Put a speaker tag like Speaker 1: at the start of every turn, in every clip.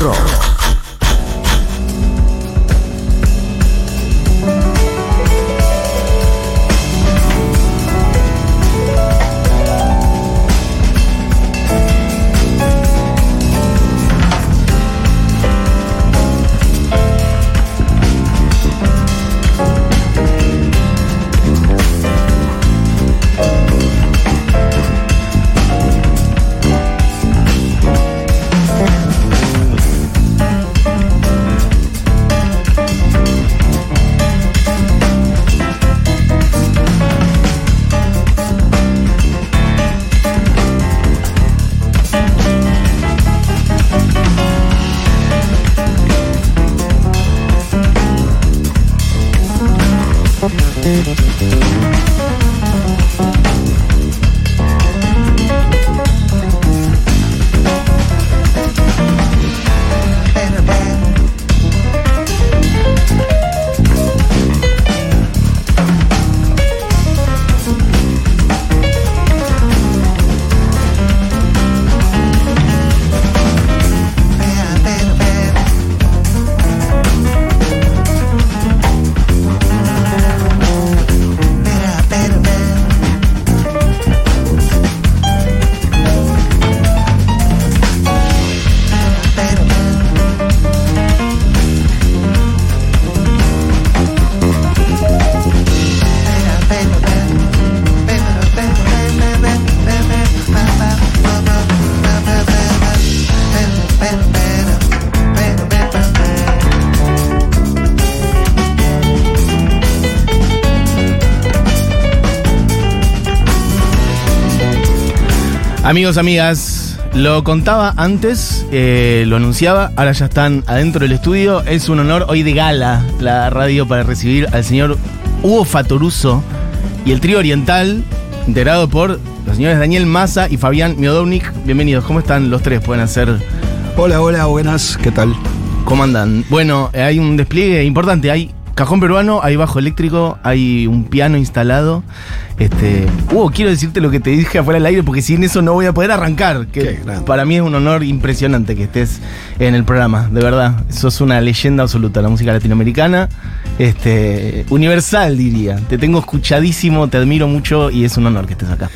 Speaker 1: Rock.
Speaker 2: Amigos, amigas, lo contaba antes, eh, lo anunciaba, ahora ya están adentro del estudio. Es un honor hoy de gala la radio para recibir al señor Hugo Fatoruso y el trío oriental, integrado por los señores Daniel Massa y Fabián Miodovnik. Bienvenidos, ¿cómo están los tres? Pueden hacer.
Speaker 3: Hola, hola, buenas, ¿qué tal?
Speaker 2: ¿Cómo andan? Bueno, hay un despliegue importante. Hay Cajón peruano, hay bajo eléctrico, hay un piano instalado. Este, Hugo, quiero decirte lo que te dije afuera del aire porque sin eso no voy a poder arrancar. Que para mí es un honor impresionante que estés en el programa, de verdad. Sos una leyenda absoluta, la música latinoamericana, este, universal diría. Te tengo escuchadísimo, te admiro mucho y es un honor que estés acá.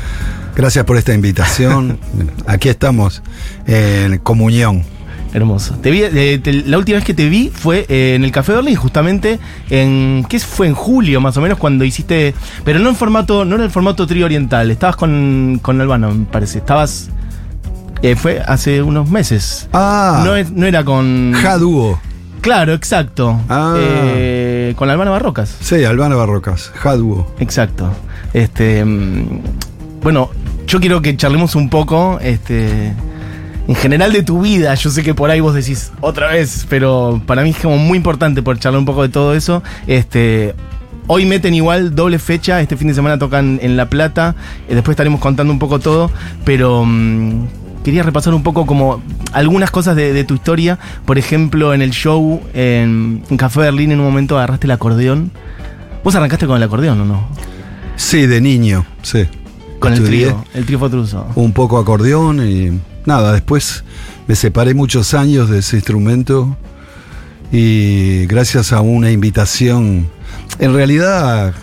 Speaker 3: Gracias por esta invitación. Aquí estamos en comunión.
Speaker 2: Hermoso. Te vi, eh, la última vez que te vi fue eh, en el Café Berlín, justamente en. ¿Qué fue? En julio, más o menos, cuando hiciste. Pero no en formato, no en el formato trío oriental. Estabas con, con Albano, me parece. Estabas. Eh, fue hace unos meses.
Speaker 3: Ah.
Speaker 2: No, no era con.
Speaker 3: Jaduo.
Speaker 2: Claro, exacto.
Speaker 3: Ah.
Speaker 2: con Albano Barrocas.
Speaker 3: Sí, Albano Barrocas. Jaduo.
Speaker 2: Exacto. Este. Mm, bueno, yo quiero que charlemos un poco. Este en general de tu vida. Yo sé que por ahí vos decís otra vez, pero para mí es como muy importante por charlar un poco de todo eso. Este. Hoy meten igual doble fecha, este fin de semana tocan en La Plata, eh, después estaremos contando un poco todo, pero mm, quería repasar un poco como algunas cosas de, tu historia. Por ejemplo, en el show en, Café Berlín en un momento agarraste el acordeón. ¿Vos arrancaste con el acordeón o no?
Speaker 3: Sí, de niño, sí.
Speaker 2: Con el trío, el trío Fotruso.
Speaker 3: Un poco acordeón y nada, después me separé muchos años de ese instrumento y gracias a una invitación, en realidad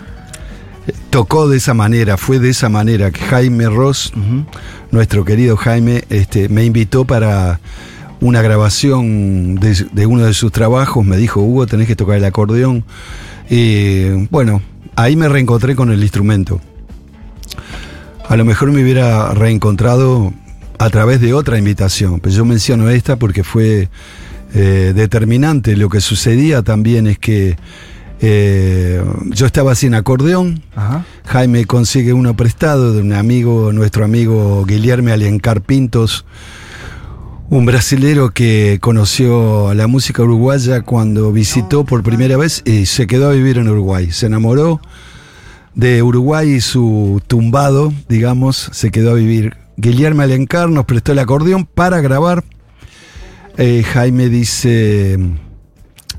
Speaker 3: tocó de esa manera, fue de esa manera que Jaime Ross, nuestro querido Jaime, este, me invitó para una grabación de, de, uno de sus trabajos, me dijo, Hugo, tenés que tocar el acordeón. Y bueno, ahí me reencontré con el instrumento. A lo mejor me hubiera reencontrado a través de otra invitación. Pero yo menciono esta porque fue eh, determinante. Lo que sucedía también es que eh, yo estaba sin acordeón. Jaime consigue uno prestado de un amigo, nuestro amigo Guillermo Aliencar Pintos, un brasilero que conoció la música uruguaya cuando visitó por primera vez y se quedó a vivir en Uruguay. Se enamoró de Uruguay y su tumbado, digamos, se quedó a vivir Guillermo Alencar nos prestó el acordeón para grabar. Eh, Jaime dice,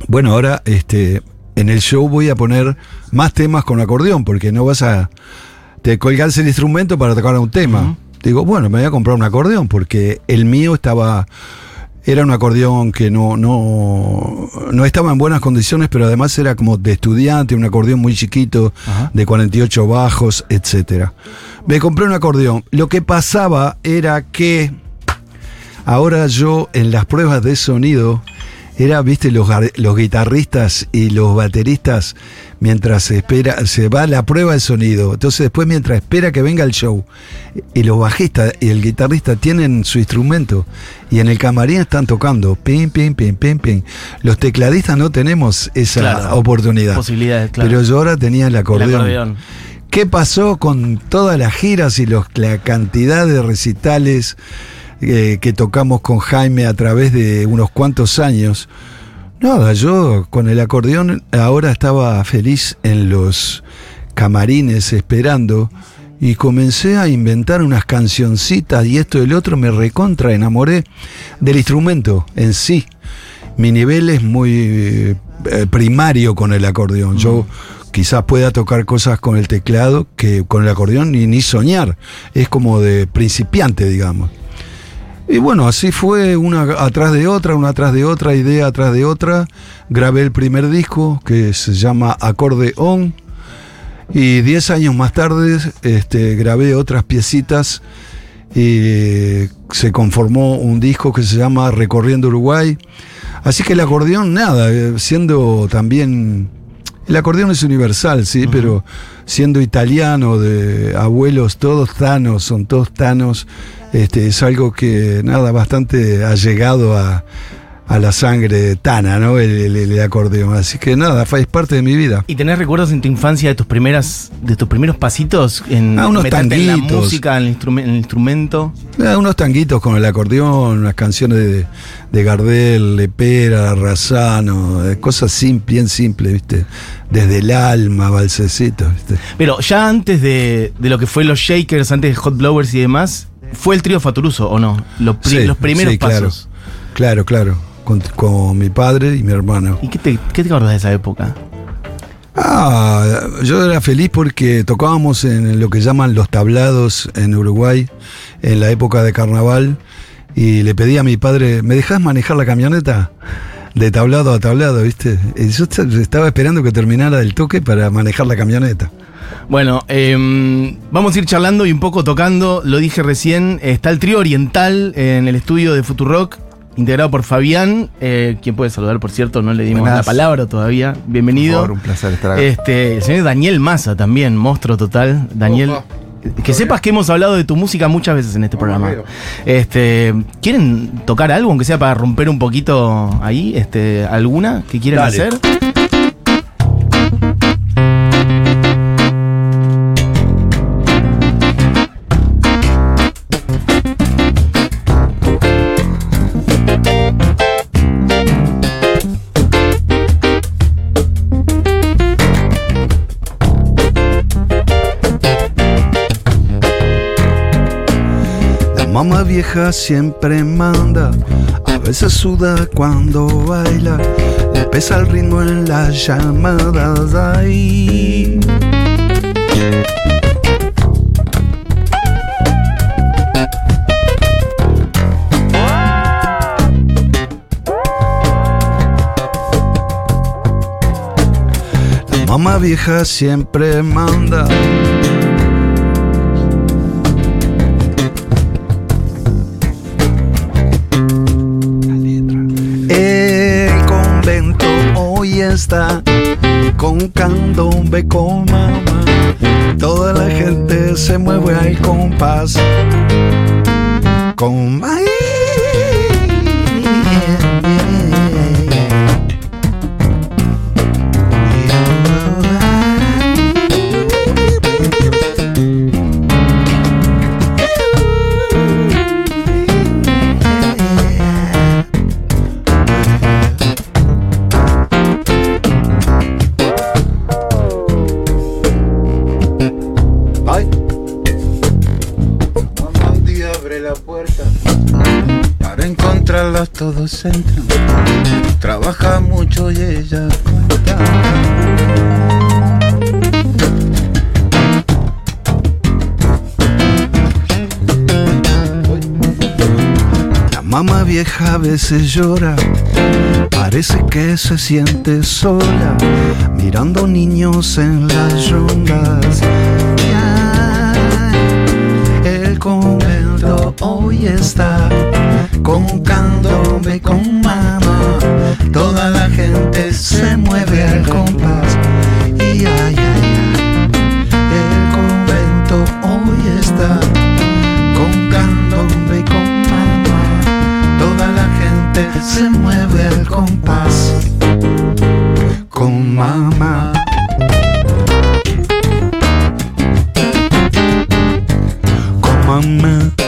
Speaker 3: bueno, ahora este, en el show voy a poner más temas con acordeón, porque no vas a te colgarse el instrumento para tocar un tema. Digo, bueno, me voy a comprar un acordeón, porque el mío estaba Era un acordeón que no, no, no estaba en buenas condiciones, pero además era como de estudiante, un acordeón muy chiquito,
Speaker 2: Ajá.
Speaker 3: de 48 bajos, etcétera. Me compré un acordeón. Lo que pasaba era que ahora yo en las pruebas de sonido era, viste, los, los guitarristas y los bateristas mientras se espera, se va la prueba de sonido. Entonces después mientras espera que venga el show y los bajistas y el guitarrista tienen su instrumento y en el camarín están tocando, pim, pim, pim, pim, pim. Los tecladistas no tenemos esa
Speaker 2: Claro.
Speaker 3: oportunidad.
Speaker 2: Posibilidades, claro.
Speaker 3: Pero yo ahora tenía el
Speaker 2: El
Speaker 3: acordeón.
Speaker 2: acordeón.
Speaker 3: ¿Qué pasó con todas las giras y los, la cantidad de recitales eh, que tocamos con Jaime a través de unos cuantos años? Nada, yo con el acordeón ahora estaba feliz en los camarines esperando y comencé a inventar unas cancioncitas y esto y el otro me recontra enamoré del instrumento en sí. Mi nivel es muy eh, primario con el acordeón. Yo quizás pueda tocar cosas con el teclado que con el acordeón ni, ni soñar. Es como de principiante, digamos. Y bueno, así fue una atrás de otra, una atrás de otra, idea atrás de otra. Grabé el primer disco que se llama Acorde On. Y diez años más tarde este, grabé otras piecitas y se conformó un disco que se llama Recorriendo Uruguay. Así que el acordeón, nada, eh, siendo también... El acordeón es universal, sí, pero siendo italiano, de abuelos todos tanos, son todos tanos, este, es algo que, nada, bastante allegado a, a la sangre tana, ¿no? El, el- el acordeón. Así que nada, es parte de mi vida.
Speaker 2: ¿Y tenés recuerdos en tu infancia de tus primeras, de tus primeros pasitos en
Speaker 3: Ah, unos
Speaker 2: en la música, en el, instrumen- en el instrumento?
Speaker 3: Ah, unos tanguitos con el acordeón, unas canciones de, de Gardel, Lepera, Razano, cosas sim- bien simples, ¿viste? Desde el alma, balsecitos, ¿viste?
Speaker 2: Pero ya antes de, de lo que fue los Shakers, antes de Hot Blowers y demás, ¿fue el trío Faturuso o no? Los, pri-
Speaker 3: Sí,
Speaker 2: los primeros
Speaker 3: sí, claro.
Speaker 2: pasos.
Speaker 3: Claro, claro. Con, con mi padre y mi hermano.
Speaker 2: ¿Y qué te, qué te acordás de esa época?
Speaker 3: Ah, yo era feliz porque tocábamos en lo que llaman los tablados en Uruguay en la época de carnaval y le pedí a mi padre, ¿me dejás manejar la camioneta? De tablado a tablado, ¿viste? Y yo est- estaba esperando que terminara el toque para manejar la camioneta.
Speaker 2: Bueno, em, vamos a ir charlando y un poco tocando. Lo dije recién, está el trío oriental en el estudio de Futurock, integrado por Fabián, eh, quien puede saludar, por cierto, no le dimos
Speaker 1: Buenas.
Speaker 2: la palabra todavía. Bienvenido.
Speaker 1: Por favor, un placer estar acá.
Speaker 2: Este, el señor Daniel Massa también, monstruo total. Daniel,
Speaker 1: Opa.
Speaker 2: que sepas que hemos hablado de tu música muchas veces en este programa. Este, ¿quieren tocar algo, aunque sea para romper un poquito ahí? Este, ¿Alguna que quieran
Speaker 3: Dale.
Speaker 2: hacer?
Speaker 3: Mamá vieja siempre manda, a veces suda cuando baila, le pesa el ritmo en las llamadas ahí. La mamá vieja siempre manda. Con candombe con mamá. Toda la gente se mueve al compás. Con maíz.
Speaker 1: Trabaja mucho y ella cuenta.
Speaker 3: La Mamá vieja a veces llora, parece que se siente sola, mirando niños en las rondas. El convento hoy está concándome con mamá. Toda la gente se mueve al compás. Y ay, ay, ay, el convento hoy está concándome con mamá. Toda la gente se mueve al compás con mamá. Con mamá.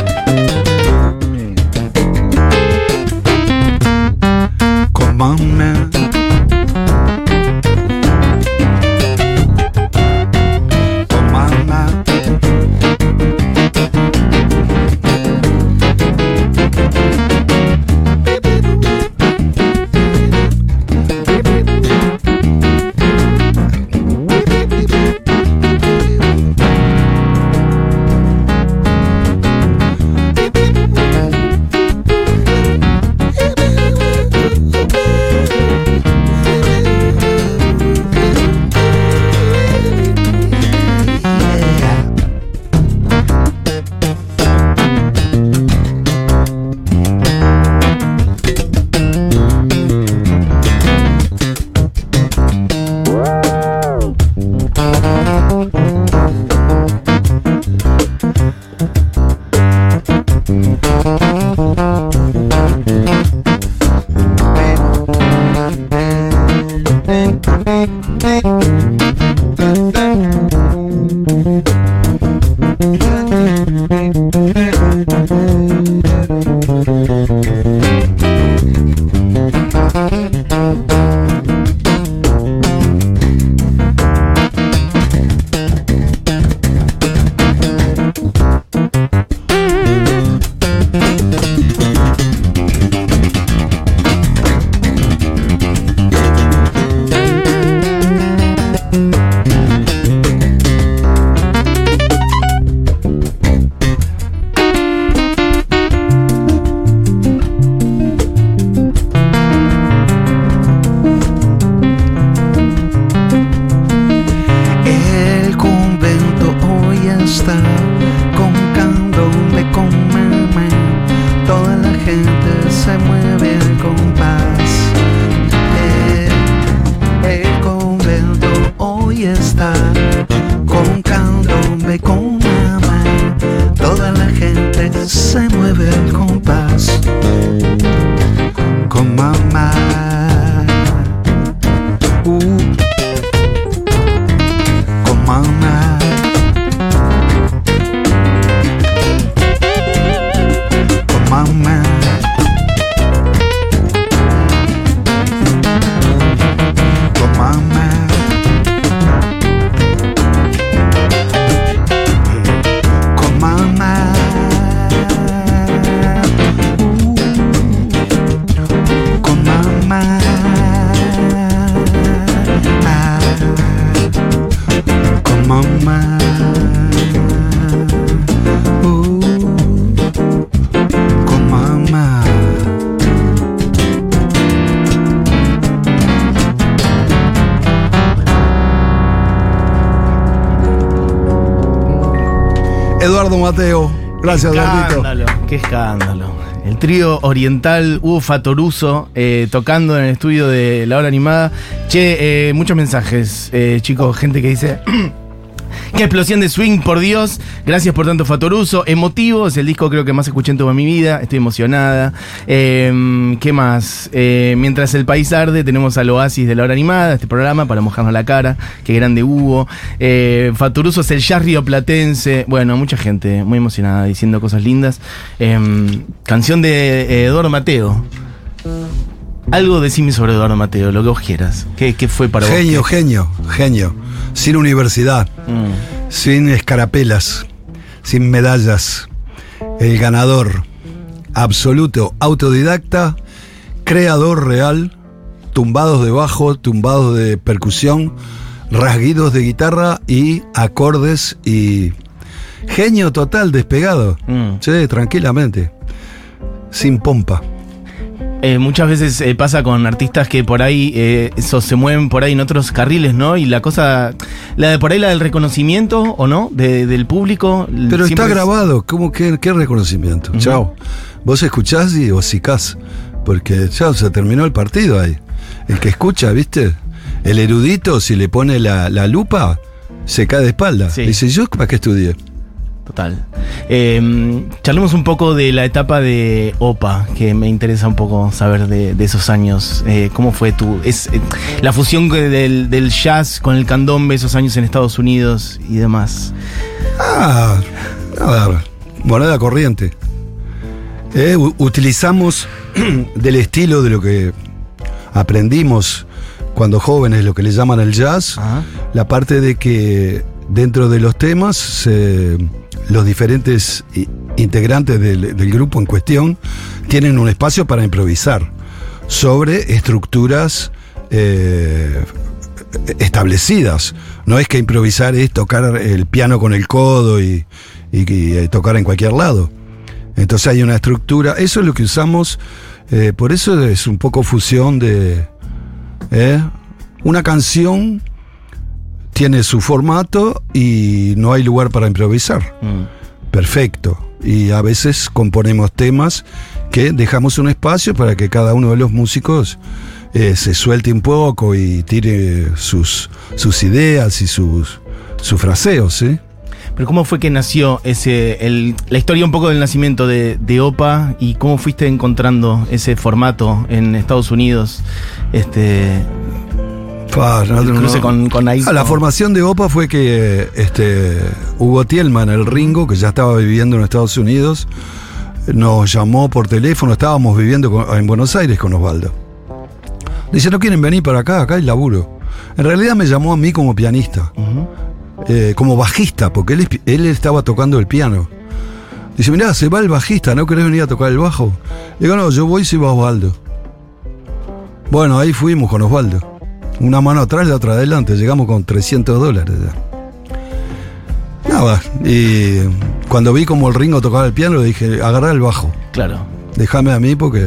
Speaker 3: Mamá. Uh, con mamá. Eduardo Mateo, gracias,
Speaker 2: escándalo, qué escándalo. El trío oriental Hugo Fatoruso eh, tocando en el estudio de la hora animada. Che, eh, muchos mensajes, eh, chicos, gente que dice. Qué explosión de swing, por Dios. Gracias por tanto, Fatoruso. Emotivo, es el disco creo que más escuché en toda mi vida. Estoy emocionada. Eh, ¿Qué más? Eh, mientras el país arde, tenemos al Oasis de la hora animada, este programa, para mojarnos la cara. Qué grande hubo. Eh, Fatoruso es el jazz rioplatense. Bueno, mucha gente muy emocionada diciendo cosas lindas. Eh, canción de eh, Eduardo Mateo. Algo decime sobre Eduardo Mateo, lo que vos quieras. ¿Qué, qué fue para
Speaker 3: Genio,
Speaker 2: vos?
Speaker 3: genio, genio. Sin universidad,
Speaker 2: Mm.
Speaker 3: sin escarapelas, sin medallas. El ganador absoluto, autodidacta, creador real, tumbados de bajo, tumbados de percusión, rasguidos de guitarra y acordes y genio total despegado.
Speaker 2: Mm.
Speaker 3: Sí, tranquilamente. sin pompa.
Speaker 2: Eh, muchas veces eh, pasa con artistas que por ahí eh, eso, se mueven por ahí en otros carriles, ¿no? Y la cosa, la de por ahí la del reconocimiento o no de- del público.
Speaker 3: Pero está
Speaker 2: es-
Speaker 3: grabado, ¿cómo que qué reconocimiento? Chao. Vos escuchás y hocicás, porque ya se terminó el partido ahí. El que escucha, ¿viste? El erudito, si le pone la, la lupa, se cae de espalda.
Speaker 2: Sí.
Speaker 3: Dice, ¿yo para qué estudié?
Speaker 2: Total. Eh, charlemos un poco de la etapa de OPA, que me interesa un poco saber de, de esos años. Eh, ¿Cómo fue tu. Es, eh, la fusión del, del jazz con el candombe, esos años en Estados Unidos y demás.
Speaker 3: Ah, a ver, moneda corriente. Eh, utilizamos del estilo de lo que aprendimos cuando jóvenes, lo que le llaman el jazz,
Speaker 2: Ajá.
Speaker 3: la parte de que dentro de los temas se- los diferentes integrantes del, grupo en cuestión tienen un espacio para improvisar sobre estructuras eh, establecidas. No es que improvisar es tocar el piano con el codo y, eh, tocar en cualquier lado. Entonces hay una estructura, eso es lo que usamos, eh, por eso es un poco fusión de... Una canción tiene su formato y no hay lugar para improvisar.
Speaker 2: Mm.
Speaker 3: Perfecto. Y a veces componemos temas que dejamos un espacio para que cada uno de los músicos eh, se suelte un poco y tire sus, sus ideas y sus, sus fraseos, ¿sí?
Speaker 2: Pero ¿cómo fue que nació ese, el- la historia un poco del nacimiento de, de OPA y cómo fuiste encontrando ese formato en Estados Unidos? Este,
Speaker 3: Fa, no,
Speaker 2: el
Speaker 3: no,
Speaker 2: cruce
Speaker 3: no.
Speaker 2: con, con Aiko.
Speaker 3: Ah, la formación de OPA fue que este, Hugo Tielman, el Ringo, que ya estaba viviendo en Estados Unidos, nos llamó por teléfono, estábamos viviendo con- en Buenos Aires con Osvaldo. Dice, ¿no quieren venir para acá? Acá hay laburo. En realidad me llamó a mí como pianista, eh, como bajista, porque él, él estaba tocando el piano. Dice, mirá, se va el bajista, ¿no querés venir a tocar el bajo? Le digo, no, yo voy si va Osvaldo. Bueno, ahí fuimos con Osvaldo. Una mano atrás, la otra adelante. Llegamos con 300 dólares ya. Nada, y cuando vi como el Ringo tocaba el piano, le dije, agarrá el bajo.
Speaker 2: Claro.
Speaker 3: Déjame a mí porque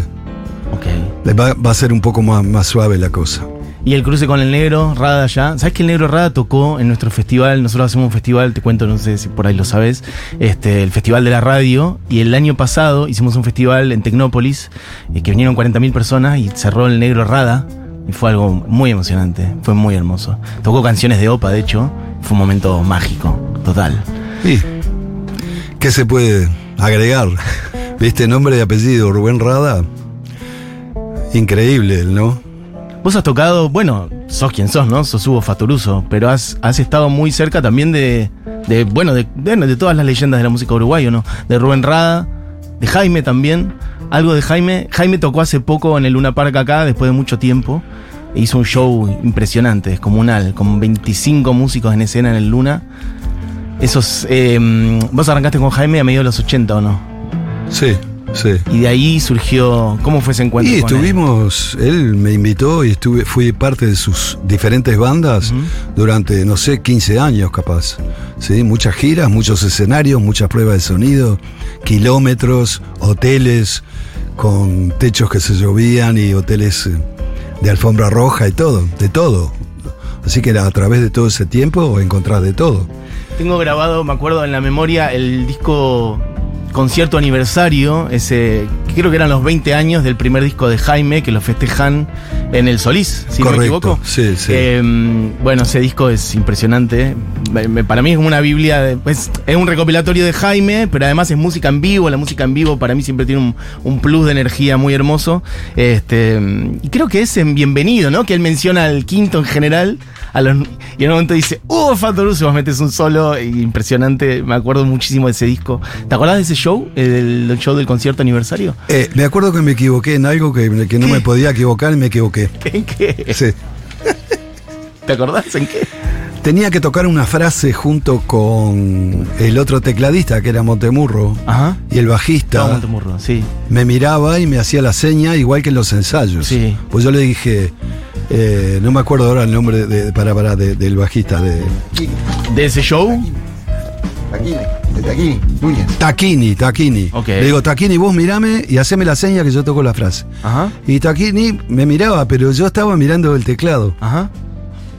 Speaker 2: Ok.
Speaker 3: va, va a ser un poco más, más suave la cosa.
Speaker 2: Y el cruce con el negro, Rada ya. ¿Sabes que el negro Rada tocó en nuestro festival? Nosotros hacemos un festival, te cuento, no sé si por ahí lo sabes, este, el Festival de la Radio. Y el año pasado hicimos un festival en Tecnópolis, eh, que vinieron 40.000 personas y cerró el negro Rada. Y fue algo muy emocionante, fue muy hermoso. Tocó canciones de OPA, de hecho. Fue un momento mágico, total.
Speaker 3: ¿Y qué se puede agregar? ¿Viste nombre y apellido? Rubén Rada. Increíble, ¿no?
Speaker 2: Vos has tocado, bueno, sos quien sos, ¿no? Sos Hugo Fatoruso, pero has, has estado muy cerca también de, de bueno, de, de, de todas las leyendas de la música uruguaya, ¿no? De Rubén Rada, de Jaime también, algo de Jaime. Jaime tocó hace poco en el Luna Park acá, después de mucho tiempo. e Hizo un show impresionante, descomunal, con 25 músicos en escena en el Luna. Esos, eh, vos arrancaste con Jaime a mediados de los 80, ¿o no?
Speaker 3: Sí, sí.
Speaker 2: Y de ahí surgió, ¿cómo fue ese encuentro?
Speaker 3: Y
Speaker 2: con él?
Speaker 3: estuvimos, él me invitó y estuve, fui parte de sus diferentes bandas durante, no sé, 15 años capaz. ¿Sí? Muchas giras, muchos escenarios, muchas pruebas de sonido, kilómetros, hoteles con techos que se llovían y hoteles eh, de alfombra roja y todo, de todo. Así que a través de todo ese tiempo encontrás de todo.
Speaker 2: Tengo grabado, me acuerdo en la memoria, el disco concierto aniversario, ese que creo que eran los 20 años del primer disco de Jaime, que lo festejan en el Solís, si no me equivoco.
Speaker 3: sí, sí.
Speaker 2: Eh, bueno, ese disco es impresionante. Para mí es como una biblia, de- es, es un recopilatorio de Jaime, pero además es música en vivo. La música en vivo para mí siempre tiene un, un plus de energía muy hermoso. Este, y creo que es en Bienvenido, ¿no? Que él menciona al quinto en general. A los, y en un momento dice, ¡Uh, Fatoruso! Vos metes un solo impresionante. Me acuerdo muchísimo de ese disco. ¿Te acordás de ese show? Eh, del, del show del concierto aniversario.
Speaker 3: Eh, me acuerdo que me equivoqué en algo que, que no me podía equivocar y me equivoqué.
Speaker 2: ¿En qué?
Speaker 3: Sí.
Speaker 2: ¿Te acordás en qué?
Speaker 3: Tenía que tocar una frase junto con el otro tecladista, que era Montemurro,
Speaker 2: Ajá.
Speaker 3: y el bajista
Speaker 2: Todo Montemurro, sí.
Speaker 3: me miraba y me hacía la seña, igual que en los ensayos.
Speaker 2: Sí.
Speaker 3: Pues yo le dije, eh, no me acuerdo ahora el nombre de, para, para, de- del bajista, de
Speaker 2: ¿De ese show?
Speaker 1: De Taquini, Núñez.
Speaker 3: Taquini, Taquini.
Speaker 2: Ok.
Speaker 3: Le digo, Taquini, vos mirame y haceme la seña que yo toco la frase.
Speaker 2: Ajá.
Speaker 3: Y Taquini me miraba, pero yo estaba mirando el teclado.
Speaker 2: Ajá.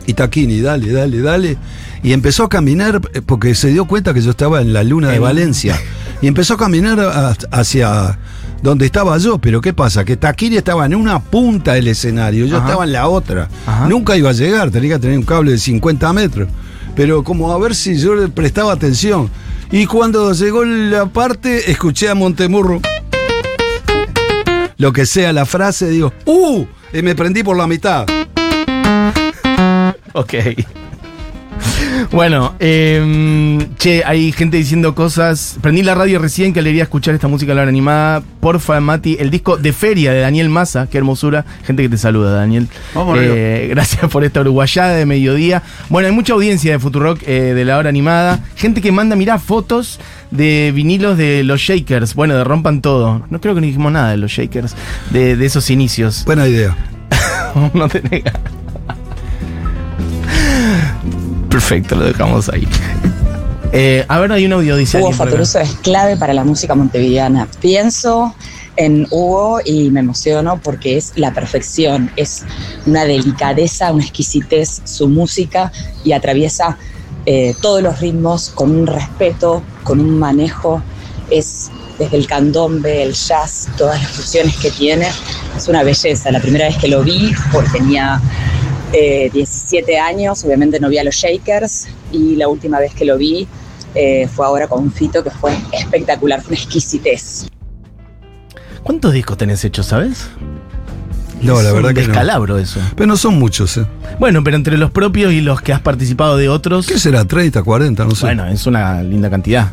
Speaker 3: Y Taquini, dale, dale, dale. Y empezó a caminar eh, porque se dio cuenta que yo estaba en la luna de
Speaker 2: En-
Speaker 3: Valencia. Y empezó a caminar a- hacia donde estaba yo. Pero ¿qué pasa? Que Taquini estaba en una punta del escenario, yo
Speaker 2: Ajá.
Speaker 3: estaba en la otra.
Speaker 2: Ajá.
Speaker 3: Nunca iba a llegar, tenía que tener un cable de 50 metros. Pero como a ver si yo le prestaba atención. Y cuando llegó la parte, escuché a Montemurro. Lo que sea la frase, digo, ¡uh! Y me prendí por la mitad.
Speaker 2: Ok. Bueno, eh, che, hay gente diciendo cosas. Prendí la radio recién que le escuchar esta música a la hora animada. Porfa, Mati, el disco de feria de Daniel Massa. Qué hermosura. Gente que te saluda, Daniel.
Speaker 1: Vamos
Speaker 2: Eh, gracias por esta uruguayada de mediodía. Bueno, hay mucha audiencia de Futurock eh, de la hora animada. Gente que manda, mirá, fotos de vinilos de los Shakers. Bueno, de Rompan Todo. No creo que no dijimos nada de los Shakers, de, de esos inicios.
Speaker 3: Buena idea.
Speaker 2: no te negas. Perfecto, lo dejamos ahí. Eh, a ver, hay un audio, dice
Speaker 4: Hugo. Fatoruso es clave para la música montevideana. Pienso en Hugo y me emociono porque es la perfección, es una delicadeza, una exquisitez su música y atraviesa eh, todos los ritmos con un respeto, con un manejo. Es desde el candombe, el jazz, todas las fusiones que tiene. Es una belleza. La primera vez que lo vi, porque tenía eh, 17 años, obviamente no vi a los Shakers y la última vez que lo vi eh, fue ahora con Fito, que fue espectacular, fue una exquisitez.
Speaker 2: ¿Cuántos discos tenés hechos, sabes?
Speaker 3: No,
Speaker 2: Es
Speaker 3: la verdad
Speaker 2: un
Speaker 3: que no.
Speaker 2: descalabro eso.
Speaker 3: Pero no son muchos, ¿eh?
Speaker 2: Bueno, pero entre los propios y los que has participado de otros.
Speaker 3: ¿Qué será? ¿30, 40? No sé.
Speaker 2: Bueno, es una linda cantidad.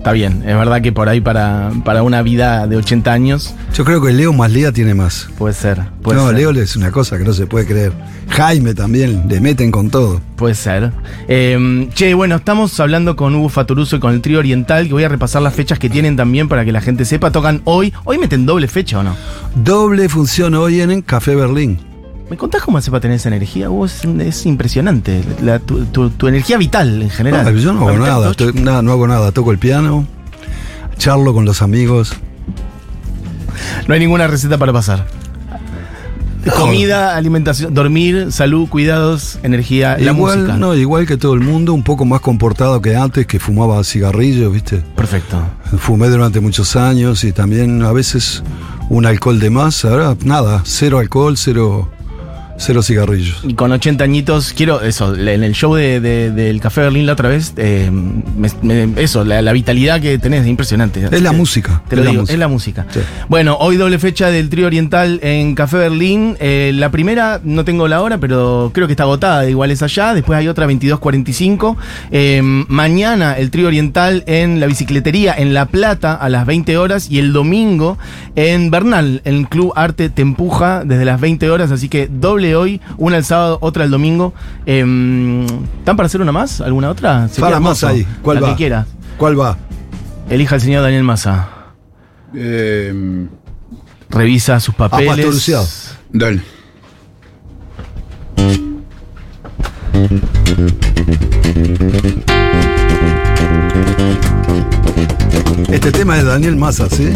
Speaker 2: Está bien, es verdad que por ahí para, para una vida de 80 años
Speaker 3: Yo creo que Leo más Lea tiene más.
Speaker 2: puede ser. Puede
Speaker 3: no,
Speaker 2: ser.
Speaker 3: Leo es una cosa que no se puede creer. Jaime también, le meten con todo.
Speaker 2: Puede ser. Eh, che, bueno, estamos hablando con Hugo Fatoruso y con el trío oriental, que voy a repasar las fechas que tienen también para que la gente sepa. Tocan hoy. ¿Hoy meten doble fecha o no?
Speaker 3: Doble función hoy en Café Berlín.
Speaker 2: ¿Me contás cómo hace para tener esa energía? Es, es impresionante. La- tu, tu- tu energía vital en general.
Speaker 3: No, yo no hago
Speaker 2: ¿Para meter
Speaker 3: nada,
Speaker 2: tocho?
Speaker 3: estoy- nada, no hago nada. Toco el piano, charlo con los amigos.
Speaker 2: No hay ninguna receta para pasar.
Speaker 3: No.
Speaker 2: Comida, alimentación, dormir, salud, cuidados, energía, la
Speaker 3: igual,
Speaker 2: música.
Speaker 3: no, igual que todo el mundo, un poco más comportado que antes, que fumaba cigarrillos, ¿viste?
Speaker 2: Perfecto.
Speaker 3: Fumé durante muchos años y también a veces un alcohol de más. Ahora nada, cero alcohol, cero, cero cigarrillos.
Speaker 2: Y con 80 añitos, quiero eso, en el show de, de- del Café Berlín la otra vez, eh, me- me- eso, la, la vitalidad que tenés es impresionante.
Speaker 3: Es la música.
Speaker 2: Te lo
Speaker 3: es la
Speaker 2: digo,
Speaker 3: música.
Speaker 2: es la música.
Speaker 3: Sí.
Speaker 2: Bueno, hoy doble fecha del trío oriental en Café Berlín. Eh, la primera, no tengo la hora, pero creo que está agotada, igual es allá. Después hay otra 22.45. Eh, mañana el trío oriental en la bicicletería en La Plata a las 20 horas. Y el domingo en Bernal, en el Club Arte Te Empuja desde las 20 horas. Así que doble hoy, una el sábado, otra el domingo. Eh, ¿Están para hacer una más? ¿Alguna otra?
Speaker 3: Para más ahí. ¿Cuál
Speaker 2: la
Speaker 3: va?
Speaker 2: que quiera.
Speaker 3: ¿Cuál va?
Speaker 2: Elija el señor Daniel Massa.
Speaker 1: Eh,
Speaker 2: Revisa sus papeles.
Speaker 3: Pastoruciado.
Speaker 1: dale.
Speaker 3: Este tema es de Daniel Massa, ¿sí?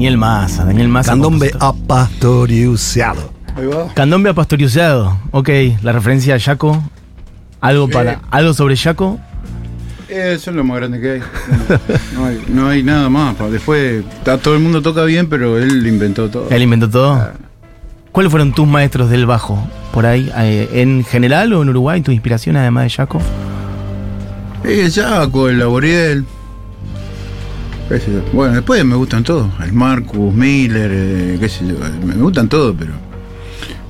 Speaker 3: Daniel Massa,
Speaker 2: Daniel Massa.
Speaker 3: Candombe apastoriuzado.
Speaker 1: Ahí va.
Speaker 2: Candombe apastoriuzado. Ok, la referencia a Yaco. Algo
Speaker 1: Sí.
Speaker 2: para. Algo sobre Yaco.
Speaker 1: Eso es lo más grande que hay. No hay, no hay nada más. Después, ta- todo el mundo toca bien, pero él inventó todo.
Speaker 2: Él inventó todo. ¿Cuáles fueron tus maestros del bajo? Por ahí, eh, en general o en Uruguay, tu inspiración además de Yaco.
Speaker 1: El Jaco, el Laboriel. Qué sé yo. Bueno, después me gustan todos. El Marcus, Miller, eh, qué sé yo. Me gustan todos, pero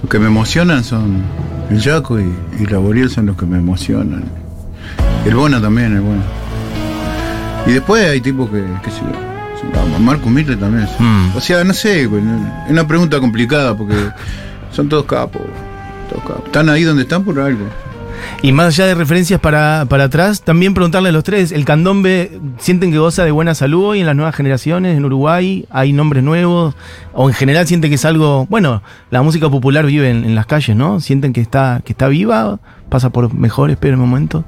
Speaker 1: los que me emocionan son el Jaco y, y Laboriel son los que me emocionan. El Bona también, el Bona. Y después hay tipos que, qué sé yo. Marcus Miller también.
Speaker 2: Mm.
Speaker 1: O sea, no sé, güey, no- es una pregunta complicada porque son todos capos. Todos capos. Están ahí donde están por algo.
Speaker 2: Y más allá de referencias para, para atrás, también preguntarle a los tres, ¿el candombe sienten que goza de buena salud hoy en las nuevas generaciones en Uruguay? ¿Hay nombres nuevos? ¿O en general sienten que es algo, bueno, la música popular vive en, en las calles, ¿no? ¿Sienten que está, que está viva? ¿Pasa por mejores, peores momentos?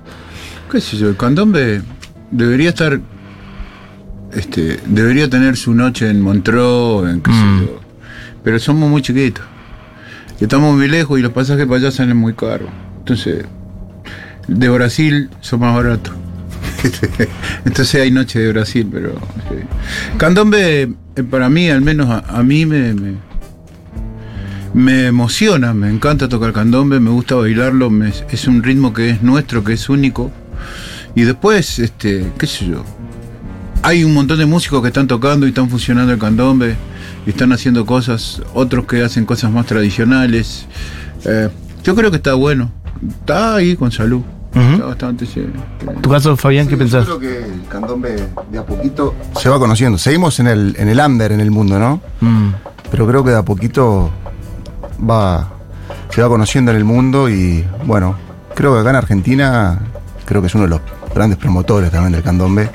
Speaker 1: qué sé yo, el candombe debería estar, este, debería tener su noche en Montreux, en qué sé
Speaker 2: Mm.
Speaker 1: yo. Pero somos muy chiquitos. Y estamos muy lejos y los pasajes para allá salen muy caros. Entonces, de Brasil son más baratos. Entonces hay noche de Brasil, pero... Candombe, eh, para mí, al menos a, mí me, me, emociona, me encanta tocar candombe, me gusta bailarlo, es un ritmo que es nuestro, que es único. Y después, este, qué sé yo, hay un montón de músicos que están tocando y están funcionando el candombe, y están haciendo cosas, otros que hacen cosas más tradicionales. Eh, yo creo que está bueno, está ahí con salud, está bastante... sí.
Speaker 2: ¿Tu caso, Fabián, qué pensás?
Speaker 5: Yo creo que el candombe de a poquito se va conociendo. Seguimos en el, en el under en el mundo, ¿no?
Speaker 2: Mm.
Speaker 5: Pero creo que de a poquito va, se va conociendo en el mundo y bueno, creo que acá en Argentina creo que es uno de los grandes promotores también del candombe.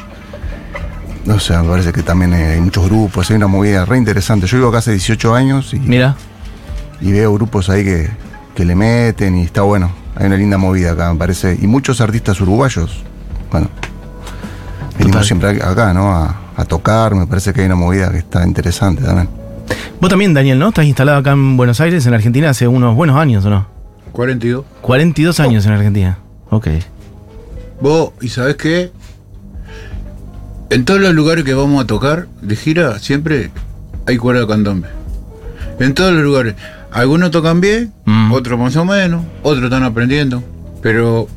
Speaker 5: O sea, me parece que también eh, hay muchos grupos, hay una movida re interesante. Yo vivo acá hace 18 años y,
Speaker 2: Mira,
Speaker 5: y veo grupos ahí que, que le meten y está bueno. Hay una linda movida acá, me parece. Y muchos artistas uruguayos, bueno, venimos
Speaker 2: Total.
Speaker 5: siempre acá, ¿no? A, a tocar, me parece que hay una movida que está interesante también.
Speaker 2: vos también, Daniel, ¿no? Estás instalado acá en Buenos Aires, en Argentina, hace unos buenos años, ¿o no?
Speaker 1: 42.
Speaker 2: 42 años en Argentina. Ok.
Speaker 1: Vos, ¿y sabés qué? En todos los lugares que vamos a tocar de gira, siempre hay cuerda de candombe. En todos los lugares. Algunos tocan bien,
Speaker 2: Mm.
Speaker 1: otros más o menos, otros están aprendiendo. Pero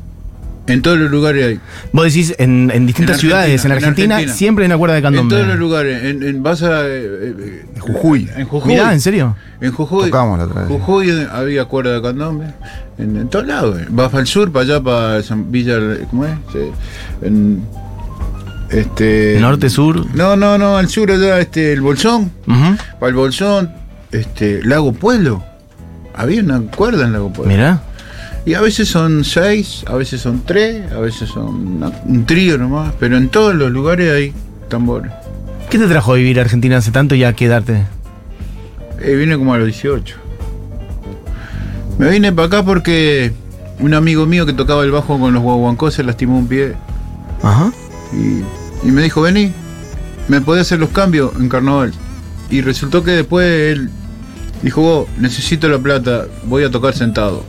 Speaker 1: en todos los lugares hay.
Speaker 2: Vos decís, en, en distintas
Speaker 1: En
Speaker 2: ciudades, en
Speaker 1: Argentina, en
Speaker 2: Argentina, siempre hay una cuerda de
Speaker 1: En
Speaker 2: candombe.
Speaker 1: todos los lugares. En, en- vas a. eh, eh,
Speaker 5: En Jujuy.
Speaker 1: En Jujuy.
Speaker 2: Mirá, ¿en serio?
Speaker 1: En Jujuy.
Speaker 5: Tocamos la otra vez.
Speaker 1: Jujuy había cuerda de candombe. En, en todos lados. eh. Vas para el sur, para allá, para San Villa. ¿Cómo es? Sí. En. Este.
Speaker 2: Norte, sur.
Speaker 1: No, no, no, al sur allá, este, el Bolsón.
Speaker 2: Ujú.
Speaker 1: Para el Bolsón, este, Lago Pueblo. Había una cuerda en Lago Pueblo.
Speaker 2: Mirá.
Speaker 1: Y a veces son seis, a veces son tres, a veces son una- un trío nomás. Pero en todos los lugares hay tambores.
Speaker 2: ¿Qué te trajo a vivir a Argentina hace tanto y a quedarte?
Speaker 1: Eh, vine como a los 18. Me vine para acá porque un amigo mío que tocaba el bajo con los guaguancos se lastimó un pie.
Speaker 2: Ajá.
Speaker 1: Y, y me dijo, vení, me podés hacer los cambios en carnaval. Y resultó que después él dijo, vos, necesito la plata, voy a tocar sentado.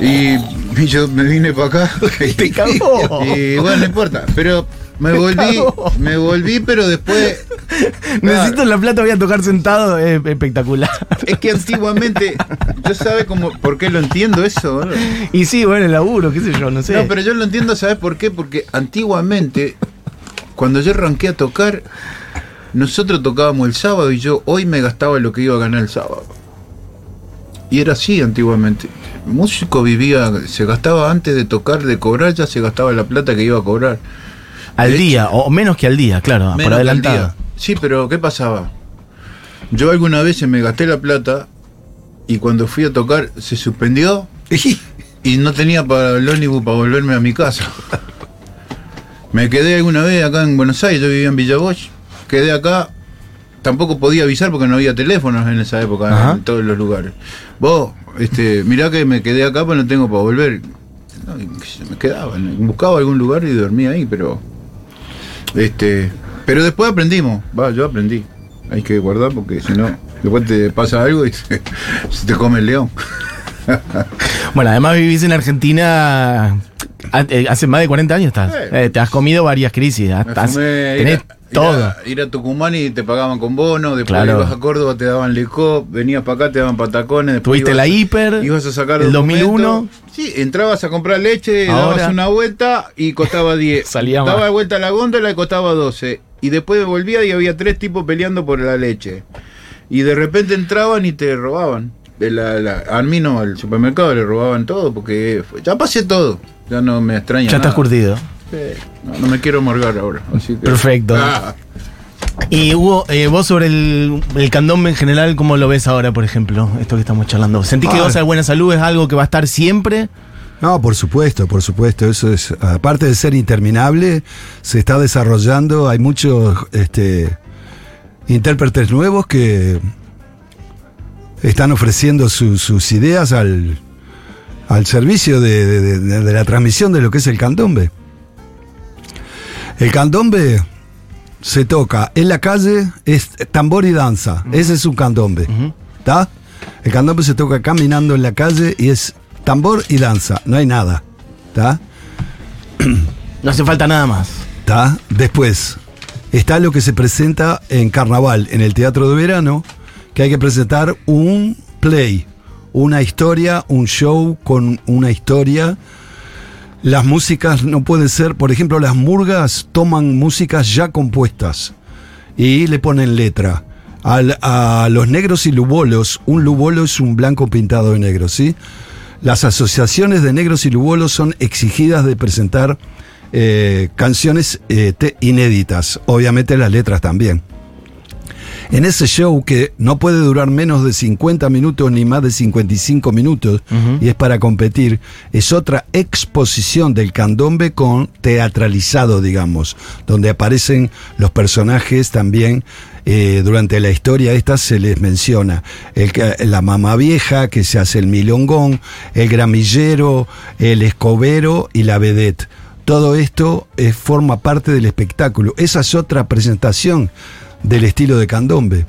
Speaker 1: Y, y yo me vine para acá.
Speaker 2: Te cagó.
Speaker 1: Y bueno, no importa. Pero me volví, me volví, pero después.
Speaker 2: Necesito la plata, voy a tocar sentado, es espectacular.
Speaker 1: Es que antiguamente, yo sabe cómo, por qué lo entiendo eso?
Speaker 2: Y sí, bueno, el laburo, qué sé yo, no sé.
Speaker 1: No, pero yo lo entiendo, ¿sabes por qué? Porque antiguamente, cuando yo arranqué a tocar, nosotros tocábamos el sábado y yo hoy me gastaba lo que iba a ganar el sábado. Y era así antiguamente. El músico vivía, se gastaba antes de tocar, de cobrar, ya se gastaba la plata que iba a cobrar.
Speaker 2: al
Speaker 1: de
Speaker 2: día, o menos que al día, claro, por adelantado.
Speaker 1: día. Sí, pero ¿qué pasaba? Yo alguna vez me gasté la plata y cuando fui a tocar se suspendió y no tenía para el ómnibus para volverme a mi casa. Me quedé alguna vez acá en Buenos Aires, yo vivía en Villa Bosch, quedé acá, tampoco podía avisar porque no había teléfonos en esa época
Speaker 2: Ajá.
Speaker 1: en todos los lugares. Vos, este, mirá que me quedé acá pero no tengo para volver. No, me quedaba, buscaba algún lugar y dormía ahí, pero este Pero después aprendimos. Va, yo aprendí. Hay que guardar porque si no, después te pasa algo y se, se te come el león.
Speaker 2: Bueno, además vivís en Argentina a- eh, hace más de 40 años estás. Eh, te has comido varias crisis.
Speaker 1: Me
Speaker 2: estás-
Speaker 1: fumé
Speaker 2: tenés
Speaker 1: ir a-
Speaker 2: todo.
Speaker 1: Ir a, ir a Tucumán y te pagaban con bono, después
Speaker 2: Claro.
Speaker 1: ibas a Córdoba, te daban lecop, venías para acá, te daban patacones. después
Speaker 2: Tuviste
Speaker 1: ibas-
Speaker 2: la hiper,
Speaker 1: Ibas a sacar
Speaker 2: el
Speaker 1: documentos.
Speaker 2: 2001.
Speaker 1: Sí, entrabas a comprar leche,
Speaker 2: Ahora.
Speaker 1: dabas una vuelta y costaba 10.
Speaker 2: Salía
Speaker 1: Daba vuelta a la góndola y costaba 12. Y después volvía y había tres tipos peleando por la leche. Y de repente entraban y te robaban. De la, la- a mí no, al supermercado le robaban todo porque fue- ya pasé todo. Ya no me extraña.
Speaker 2: Ya estás curtido.
Speaker 1: Sí, No, no me quiero morgar ahora. Así que,
Speaker 2: Perfecto.
Speaker 1: Ah,
Speaker 2: Y Hugo, eh, vos sobre el, el candombe en general, ¿cómo lo ves ahora, por ejemplo? Esto que estamos charlando. ¿Sentís que
Speaker 3: Ah.
Speaker 2: goza de buena salud es algo que va a estar siempre?
Speaker 3: No, por supuesto, por supuesto. Eso es, aparte de ser interminable, se está desarrollando. Hay muchos este, intérpretes nuevos que están ofreciendo su- sus ideas al, al servicio de, de- de- de la transmisión de lo que es el candombe. El candombe se toca en la calle, es tambor y danza. Ese es un candombe. ¿Está? El candombe se toca caminando en la calle y es tambor y danza. No hay nada. ¿Está?
Speaker 2: No hace falta nada más.
Speaker 3: ¿Está? Después está lo que se presenta en carnaval, en el teatro de verano, que hay que presentar un play, una historia, un show con una historia. Las músicas no pueden ser, por ejemplo, las murgas toman músicas ya compuestas y le ponen letra. Al- a los negros y lubolos, un lubolo es un blanco pintado de negro, ¿sí? Las asociaciones de negros y lubolos son exigidas de presentar eh, canciones eh, inéditas, obviamente las letras también. En ese show que no puede durar menos de 50 minutos ni más de 55 minutos y es para competir, es otra exposición del candombe con teatralizado, digamos, donde aparecen los personajes también. eh, durante la historia esta se les menciona el, la mamá vieja que se hace el milongón, el gramillero, el escobero y la vedette. Todo esto eh, forma parte del espectáculo. Esa es otra presentación del estilo de candombe.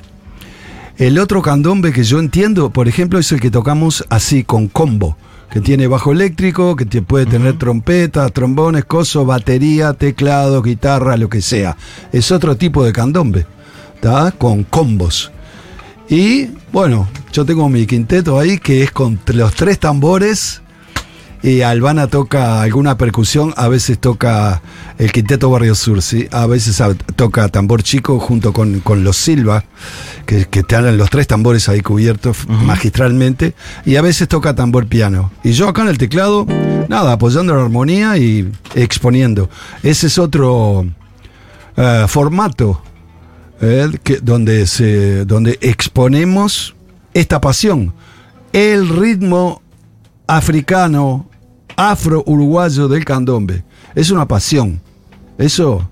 Speaker 3: El otro candombe que yo entiendo, por ejemplo, es el que tocamos así, con combo, que tiene bajo eléctrico, que te- puede tener trompetas, trombones, coso, batería, teclado, guitarra, lo que sea. Es otro tipo de candombe, ¿tá? Con combos. Y bueno, yo tengo mi quinteto ahí que es con los tres tambores y Albana toca alguna percusión, a veces toca el quinteto Barrio Sur, ¿sí? a veces toca tambor chico junto con, con los Silva, que, que te dan los tres tambores ahí cubiertos magistralmente, y a veces toca tambor piano. Y yo acá en el teclado, nada, apoyando la armonía y exponiendo. Ese es otro eh, formato eh, que, donde, se, donde exponemos esta pasión. El ritmo africano, afro-uruguayo del candombe. Es una pasión. Eso,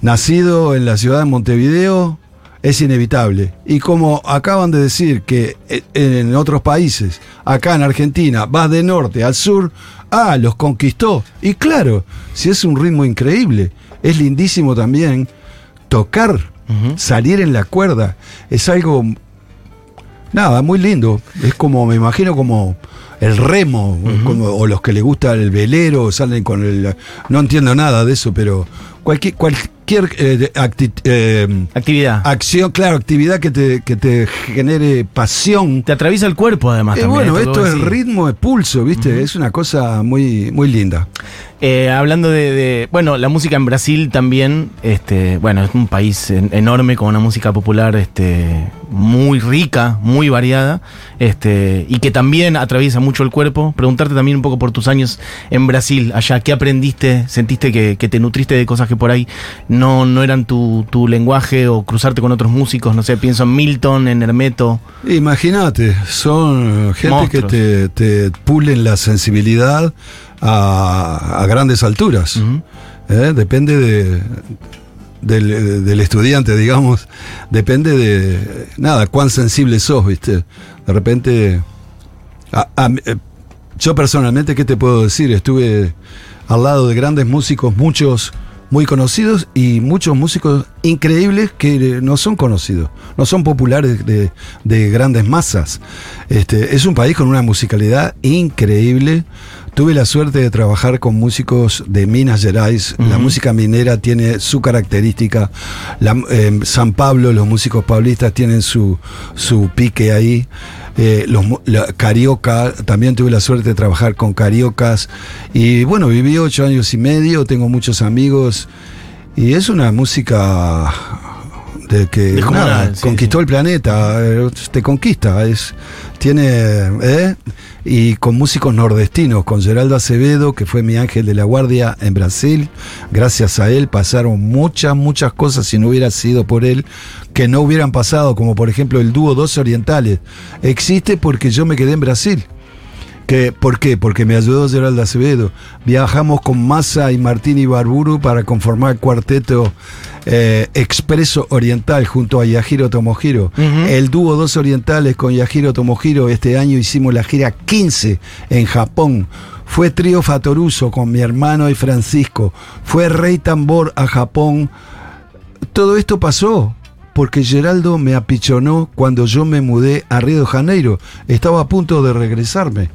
Speaker 3: nacido en la ciudad de Montevideo, es inevitable. Y como acaban de decir que eh, en otros países, acá en Argentina, vas de norte al sur, ah, los conquistó. Y claro, si es un ritmo increíble, es lindísimo también tocar, salir en la cuerda, es algo Nada, muy lindo. Es como, me imagino como el remo, como- o los que le gusta el velero, salen con el... No entiendo nada de eso, pero cualquier, cualquier eh, de- acti- eh,
Speaker 2: Actividad.
Speaker 3: acción, claro, actividad que te, que te genere pasión.
Speaker 2: Te atraviesa el cuerpo, además.
Speaker 3: Eh,
Speaker 2: también,
Speaker 3: bueno, esto es ritmo, es pulso, ¿viste? Es una cosa muy, muy linda.
Speaker 2: Eh, hablando de, de- Bueno, la música en Brasil también. Este, bueno, es un país en- enorme con una música popular este, muy rica, muy variada. Este, y que también atraviesa mucho el cuerpo. Preguntarte también un poco por tus años en Brasil, allá. ¿Qué aprendiste? ¿Sentiste que, que te nutriste de cosas que por ahí no, no eran tu, tu lenguaje? O cruzarte con otros músicos, no sé, pienso en Milton, en Hermeto.
Speaker 3: Imagínate, son gente
Speaker 2: Monstruos.
Speaker 3: que te, te pulen la sensibilidad a, a grandes alturas. ¿eh? Depende de, del, del estudiante, digamos. Depende de, nada, cuán sensible sos, ¿viste? De repente, a- a- eh, yo personalmente, ¿qué te puedo decir? Estuve al lado de grandes músicos, muchos muy conocidos y muchos músicos increíbles que no son conocidos, no son populares de, de grandes masas. Este, es un país con una musicalidad increíble. Tuve la suerte de trabajar con músicos de Minas Gerais. La música minera tiene su característica. La- eh, San Pablo, los músicos paulistas tienen su, su pique ahí. Eh, los, la- Carioca, también tuve la suerte de trabajar con cariocas. Y bueno, viví ocho años y medio, tengo muchos amigos. Y es una música de que
Speaker 2: Descomunal,
Speaker 3: nada,
Speaker 2: sí,
Speaker 3: conquistó
Speaker 2: sí.
Speaker 3: el planeta, eh, te conquista, es tiene ¿eh? y con músicos nordestinos, con Geraldo Acevedo, que fue mi ángel de la guardia en Brasil, gracias a él pasaron muchas muchas cosas si no hubiera sido por él que no hubieran pasado, como por ejemplo el dúo Dos Orientales. Existe porque yo me quedé en Brasil. Que, ¿Por qué? Porque me ayudó Geraldo Acevedo. Viajamos con Massa y Martín Ibarburu para conformar el cuarteto eh, Expreso Oriental junto a Yajiro Tomohiro. El dúo Dos Orientales con Yajiro Tomohiro. Este año hicimos la gira 15 en Japón. Fue Trío Fatoruso con mi hermano y Francisco. Fue Rey Tambor a Japón. Todo esto pasó porque Geraldo me apichonó cuando yo me mudé a Río de Janeiro. Estaba a punto de regresarme.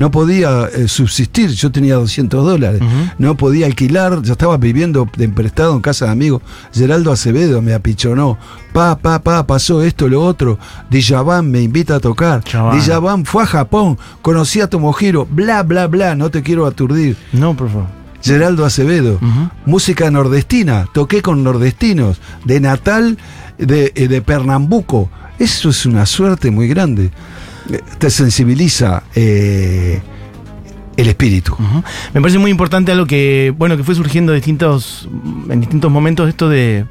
Speaker 3: No podía eh, subsistir, yo tenía 200 dólares. No podía alquilar, yo estaba viviendo de emprestado en casa de amigos. Geraldo Acevedo me apichonó. Pa, pa, pa, pasó esto, lo otro. Dijavan me invita a tocar. Dijavan fue a Japón, conocí a Tomohiro, bla, bla, bla, no te quiero aturdir.
Speaker 2: No, por favor.
Speaker 3: Geraldo Acevedo. Música nordestina. Toqué con nordestinos. De Natal, de, eh, de Pernambuco. Eso es una suerte muy grande. Te sensibiliza eh, el espíritu.
Speaker 2: Me parece muy importante algo que, bueno, que fue surgiendo distintos, en distintos momentos esto de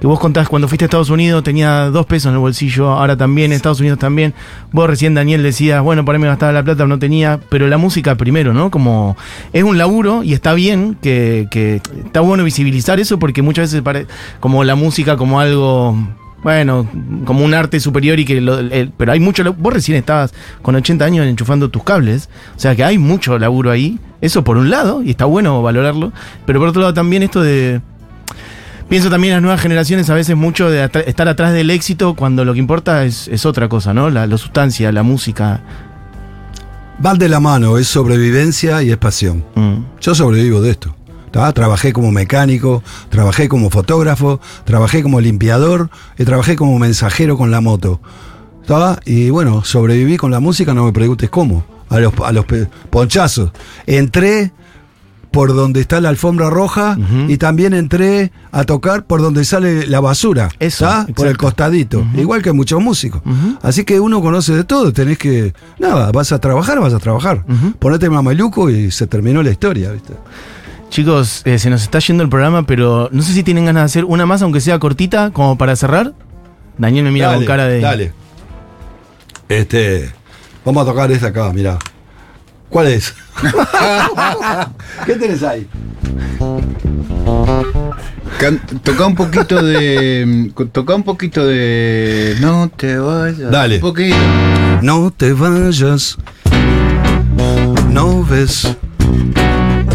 Speaker 2: que vos contás cuando fuiste a Estados Unidos tenía dos pesos en el bolsillo, ahora también en Estados Unidos también. Vos recién Daniel decías, bueno, por ahí me gastaba la plata, no tenía, pero la música primero, ¿no? Como es un laburo y está bien que, que está bueno visibilizar eso porque muchas veces pare- como la música como algo bueno, como un arte superior y que lo- el- pero hay mucho vos recién estabas con 80 años enchufando tus cables, o sea que hay mucho laburo ahí, eso por un lado y está bueno valorarlo, pero por otro lado también esto de pienso también en las nuevas generaciones a veces mucho de estar atrás del éxito cuando lo que importa es, es otra cosa, ¿no? La, la sustancia, la música.
Speaker 3: Van de la mano, es sobrevivencia y es pasión.
Speaker 2: Mm.
Speaker 3: Yo sobrevivo de esto. ¿Tá? Trabajé como mecánico, trabajé como fotógrafo, trabajé como limpiador y trabajé como mensajero con la moto. ¿tá? Y bueno, sobreviví con la música, no me preguntes cómo. A los, a los ponchazos. Entré por donde está la alfombra roja y también entré a tocar por donde sale la basura.
Speaker 2: Eso.
Speaker 3: Por el costadito. Igual que muchos músicos. Así que uno conoce de todo. Tenés que. Nada, vas a trabajar, vas a trabajar. Ponete mameluco y se terminó la historia, ¿viste?
Speaker 2: Chicos, eh, se nos está yendo el programa, pero no sé si tienen ganas de hacer una más, aunque sea cortita, como para cerrar. Daniel me mira
Speaker 3: Dale,
Speaker 2: con cara de...
Speaker 3: Dale. Este. Vamos a tocar esta acá, mira. ¿Cuál es? ¿Qué tenés ahí?
Speaker 1: Can- toca un poquito de. Toca un poquito de. No te vayas.
Speaker 3: Dale.
Speaker 1: Un poquito.
Speaker 3: No te vayas. No ves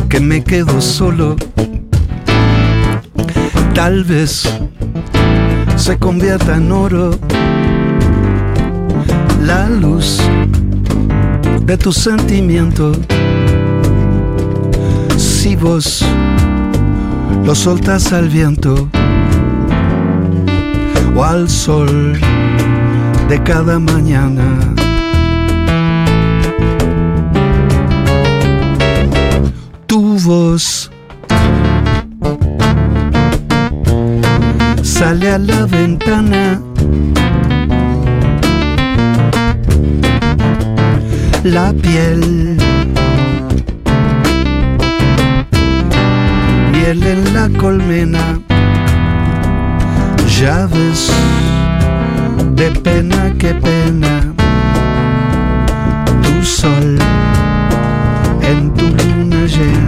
Speaker 3: que me quedo solo. Tal vez se convierta en oro la luz de tu sentimiento. Si vos lo soltas al viento o al sol de cada mañana. Voz sale a la ventana. La piel, miel en la colmena, llaves. De pena que pena, tu sol en tu luna llena.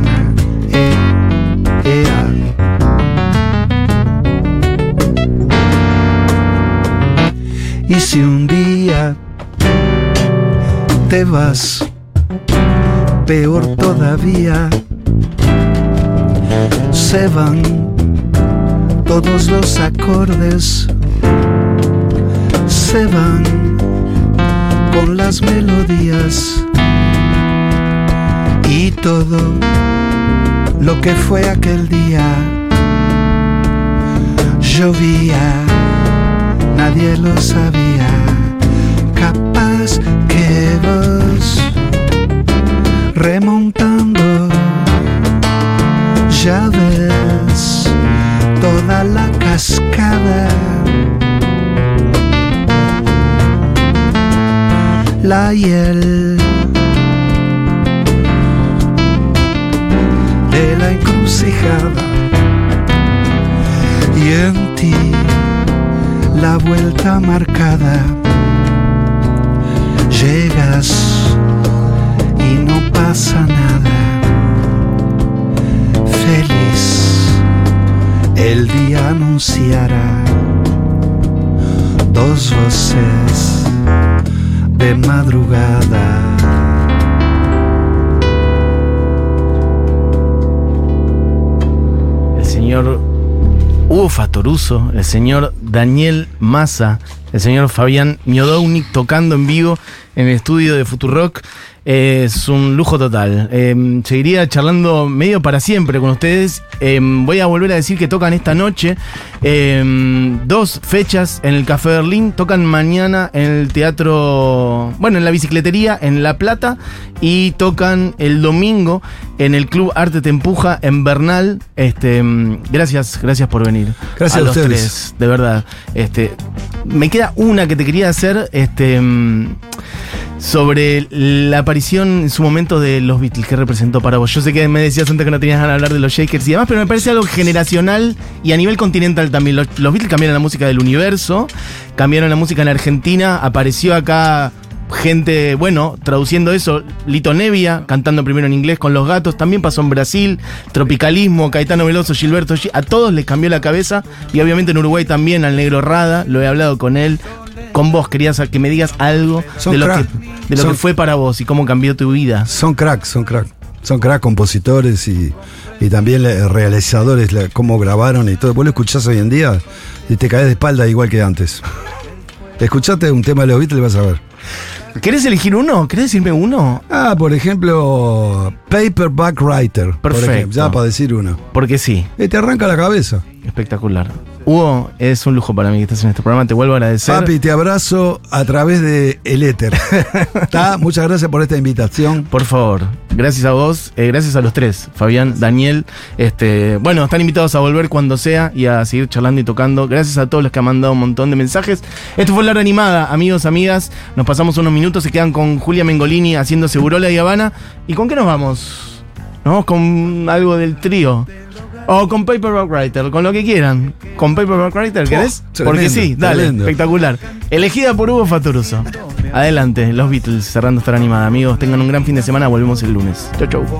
Speaker 3: Si un día te vas, peor todavía, se van todos los acordes, se van con las melodías y todo lo que fue aquel día. Llovía, nadie lo sabía, capaz que vos remontando ya ves toda la cascada. La hiel de la encrucijada y en ti la vuelta marcada. Llegas y no pasa nada. Feliz, el día anunciará dos voces de madrugada.
Speaker 2: El señor Hugo Fatoruso, el señor Daniel Massa, el señor Fabián Miodownik tocando en vivo en el estudio de Futurock. Eh, es un lujo total. Eh, seguiría charlando medio para siempre con ustedes. Eh, voy a volver a decir que tocan esta noche eh, dos fechas en el Café Berlín. Tocan mañana en el teatro, bueno, en la bicicletería en La Plata. Y tocan el domingo en el Club Arte Te Empuja en Bernal. Este, gracias, gracias por venir.
Speaker 3: Gracias a
Speaker 2: los
Speaker 3: ustedes.
Speaker 2: tres, de verdad. Este, me queda una que te quería hacer. Este. mm, sobre la aparición en su momento de los Beatles, ¿qué representó para vos? Yo sé que me decías antes que no tenías ganas de hablar de los Shakers y demás, pero me parece algo generacional y a nivel continental también. Los, los Beatles cambiaron la música del universo, cambiaron la música en Argentina, apareció acá gente, bueno, traduciendo eso, Lito Nevia, cantando primero en inglés con los gatos, también pasó en Brasil, Tropicalismo, Caetano Veloso, Gilberto Gil, a todos les cambió la cabeza y obviamente en Uruguay también, al Negro Rada, lo he hablado con él, con vos, quería sa- que me digas algo
Speaker 3: Son
Speaker 2: de lo, que,
Speaker 3: crack.
Speaker 2: de lo
Speaker 3: Son-
Speaker 2: que fue para vos y cómo cambió tu vida.
Speaker 3: Son crack, son crack. Son crack compositores y, y también realizadores, la- cómo grabaron y todo. Vos lo escuchás hoy en día y te caes de espalda igual que antes. Escuchate un tema de los Beatles y vas a ver.
Speaker 2: ¿Querés elegir uno? ¿Querés decirme uno?
Speaker 3: Ah, por ejemplo, Paperback Writer. por
Speaker 2: Perfecto.
Speaker 3: ejemplo, ya para decir uno.
Speaker 2: Porque sí,
Speaker 3: Eh, te arranca la cabeza.
Speaker 2: espectacular. Hugo, es un lujo para mí que estés en este programa, te vuelvo a agradecer.
Speaker 3: Papi, te abrazo a través de el éter. ¿Está? Muchas gracias por esta invitación.
Speaker 2: Por favor, gracias a vos, eh, gracias a los tres, Fabián, Daniel. Este, bueno, están invitados a volver cuando sea y a seguir charlando y tocando. Gracias a todos los que han mandado un montón de mensajes. Esto fue la hora animada, amigos, amigas. Nos pasamos unos minutos, se quedan con Julia Mengolini haciendo Segurola y Habana. ¿Y con qué nos vamos? Nos vamos con algo del trío. O con Paperback Writer, con lo que quieran. ¿Con Paperback Writer querés? Porque sí, dale,
Speaker 3: tremendo.
Speaker 2: espectacular. Elegida por Hugo Fatoruso. Adelante, los Beatles cerrando esta hora animada. Amigos, tengan un gran fin de semana. Volvemos el lunes. Chau, chau.